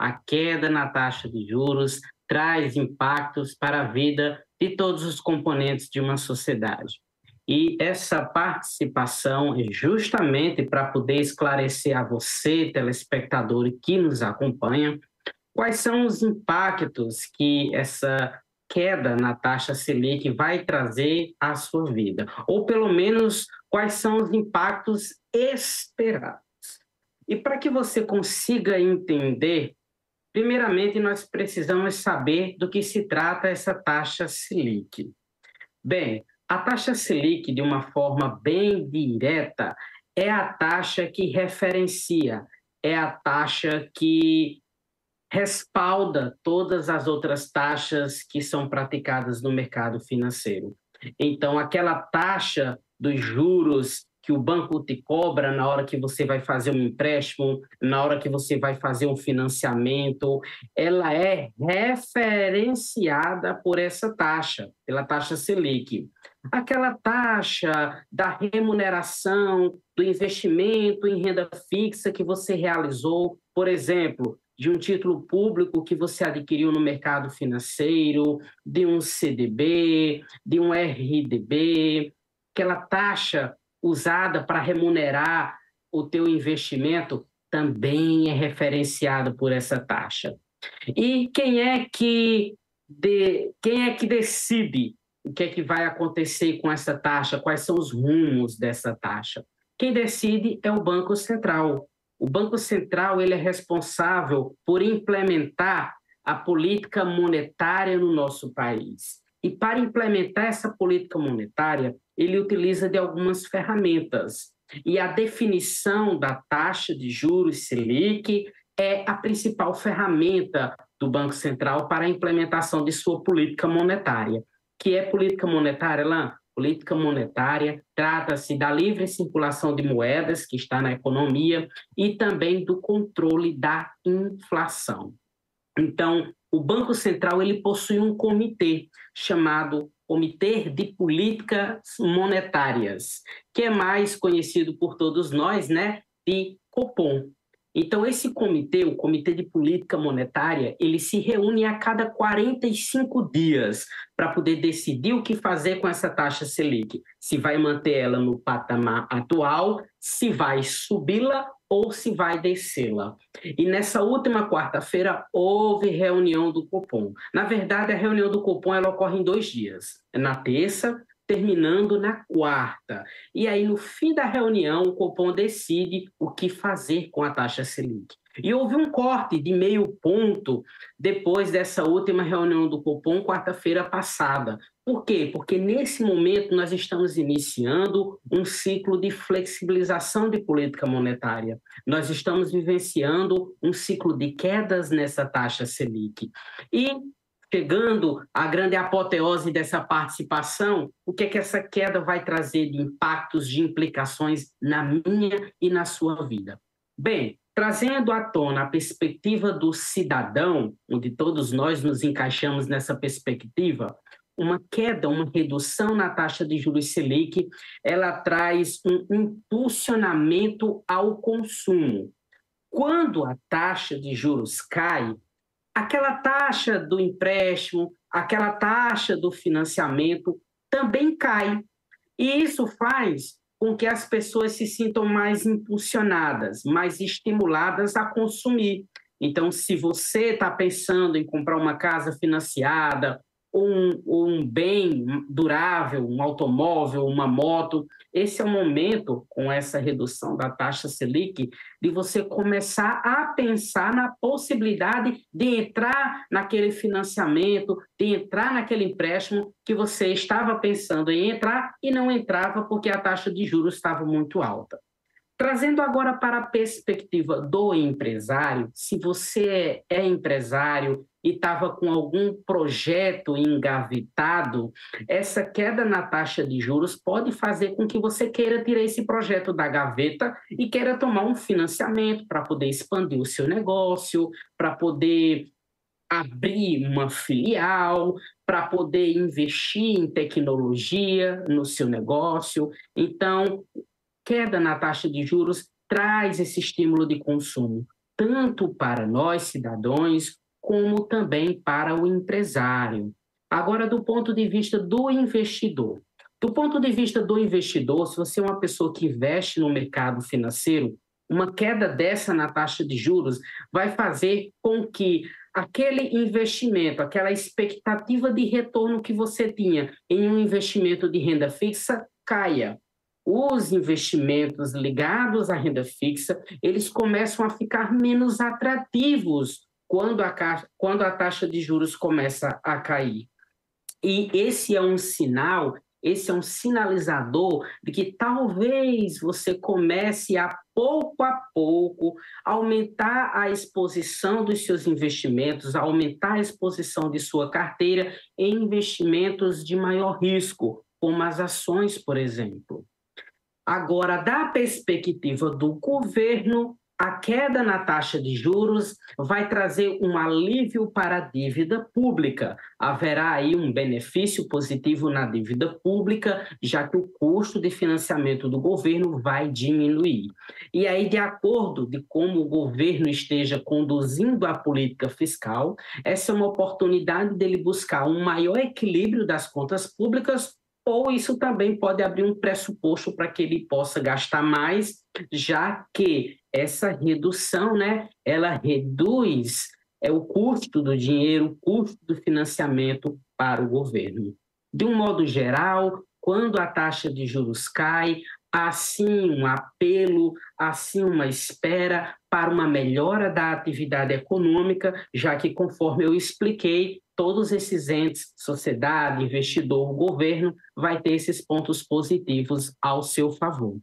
a queda na taxa de juros traz impactos para a vida de todos os componentes de uma sociedade. E essa participação é justamente para poder esclarecer a você, telespectador que nos acompanha, quais são os impactos que essa queda na taxa Selic vai trazer à sua vida, ou pelo menos quais são os impactos esperados. E para que você consiga entender, primeiramente nós precisamos saber do que se trata essa taxa Selic. Bem, a taxa Selic, de uma forma bem direta, é a taxa que referencia, é a taxa que respalda todas as outras taxas que são praticadas no mercado financeiro. Então, aquela taxa dos juros que o banco te cobra na hora que você vai fazer um empréstimo, na hora que você vai fazer um financiamento, ela é referenciada por essa taxa, pela taxa Selic. Aquela taxa da remuneração do investimento em renda fixa que você realizou, por exemplo, de um título público que você adquiriu no mercado financeiro, de um CDB, de um RDB, aquela taxa usada para remunerar o teu investimento também é referenciado por essa taxa. E quem é que de, quem é que decide o que é que vai acontecer com essa taxa? Quais são os rumos dessa taxa? Quem decide é o Banco Central. O Banco Central ele é responsável por implementar a política monetária no nosso país. E para implementar essa política monetária, ele utiliza de algumas ferramentas. E a definição da taxa de juros Selic é a principal ferramenta do Banco Central para a implementação de sua política monetária. Que é política monetária, Lan? política monetária, trata-se da livre circulação de moedas, que está na economia, e também do controle da inflação. Então, o Banco Central ele possui um comitê chamado Comitê de Políticas Monetárias, que é mais conhecido por todos nós, né, de Copom. Então, esse comitê, o Comitê de Política Monetária, ele se reúne a cada 45 dias para poder decidir o que fazer com essa taxa Selic. Se vai manter ela no patamar atual, se vai subi-la ou se vai descê-la. E nessa última quarta-feira houve reunião do Copom. Na verdade, a reunião do Copom ela ocorre em dois dias. Na terça terminando na quarta. E aí, no fim da reunião, o Copom decide o que fazer com a taxa Selic. E houve um corte de meio ponto depois dessa última reunião do Copom, quarta-feira passada. Por quê? Porque nesse momento nós estamos iniciando um ciclo de flexibilização de política monetária. Nós estamos vivenciando um ciclo de quedas nessa taxa Selic. E chegando à grande apoteose dessa participação, o que é que essa queda vai trazer de impactos, de implicações na minha e na sua vida? Bem, trazendo à tona a perspectiva do cidadão, onde todos nós nos encaixamos nessa perspectiva, uma queda, uma redução na taxa de juros Selic, ela traz um impulsionamento ao consumo. Quando a taxa de juros cai, aquela taxa do empréstimo, aquela taxa do financiamento também cai. E isso faz com que as pessoas se sintam mais impulsionadas, mais estimuladas a consumir. Então, se você está pensando em comprar uma casa financiada, um, um bem durável, um automóvel, uma moto. Esse é o momento, com essa redução da taxa Selic, de você começar a pensar na possibilidade de entrar naquele financiamento, de entrar naquele empréstimo que você estava pensando em entrar e não entrava porque a taxa de juros estava muito alta. Trazendo agora para a perspectiva do empresário, se você é empresário e estava com algum projeto engavetado, essa queda na taxa de juros pode fazer com que você queira tirar esse projeto da gaveta e queira tomar um financiamento para poder expandir o seu negócio, para poder abrir uma filial, para poder investir em tecnologia no seu negócio. Então, queda na taxa de juros traz esse estímulo de consumo. tanto para nós, cidadãos, como também para o empresário. Agora, do ponto de vista do investidor. Do ponto de vista do investidor, se você é uma pessoa que investe no mercado financeiro, uma queda dessa na taxa de juros vai fazer com que aquele investimento, aquela expectativa de retorno que você tinha em um investimento de renda fixa caia. Os investimentos ligados à renda fixa, eles começam a ficar menos atrativos quando a, quando a taxa de juros começa a cair. E esse é um sinal esse é um sinalizador de que talvez você comece a pouco a pouco aumentar a exposição dos seus investimentos, aumentar a exposição de sua carteira em investimentos de maior risco, como as ações, por exemplo. Agora, da perspectiva do governo, a queda na taxa de juros vai trazer um alívio para a dívida pública. Haverá aí um benefício positivo na dívida pública, já que o custo de financiamento do governo vai diminuir. E aí, de acordo de como o governo esteja conduzindo a política fiscal, essa é uma oportunidade dele buscar um maior equilíbrio das contas públicas ou isso também pode abrir um pressuposto para que ele possa gastar mais, já que essa redução, né, ela reduz é o custo do dinheiro, o custo do financiamento para o governo. De um modo geral, quando a taxa de juros cai, assim um apelo, assim uma espera para uma melhora da atividade econômica, já que, conforme eu expliquei, todos esses entes, sociedade, investidor, governo, vai ter esses pontos positivos ao seu favor.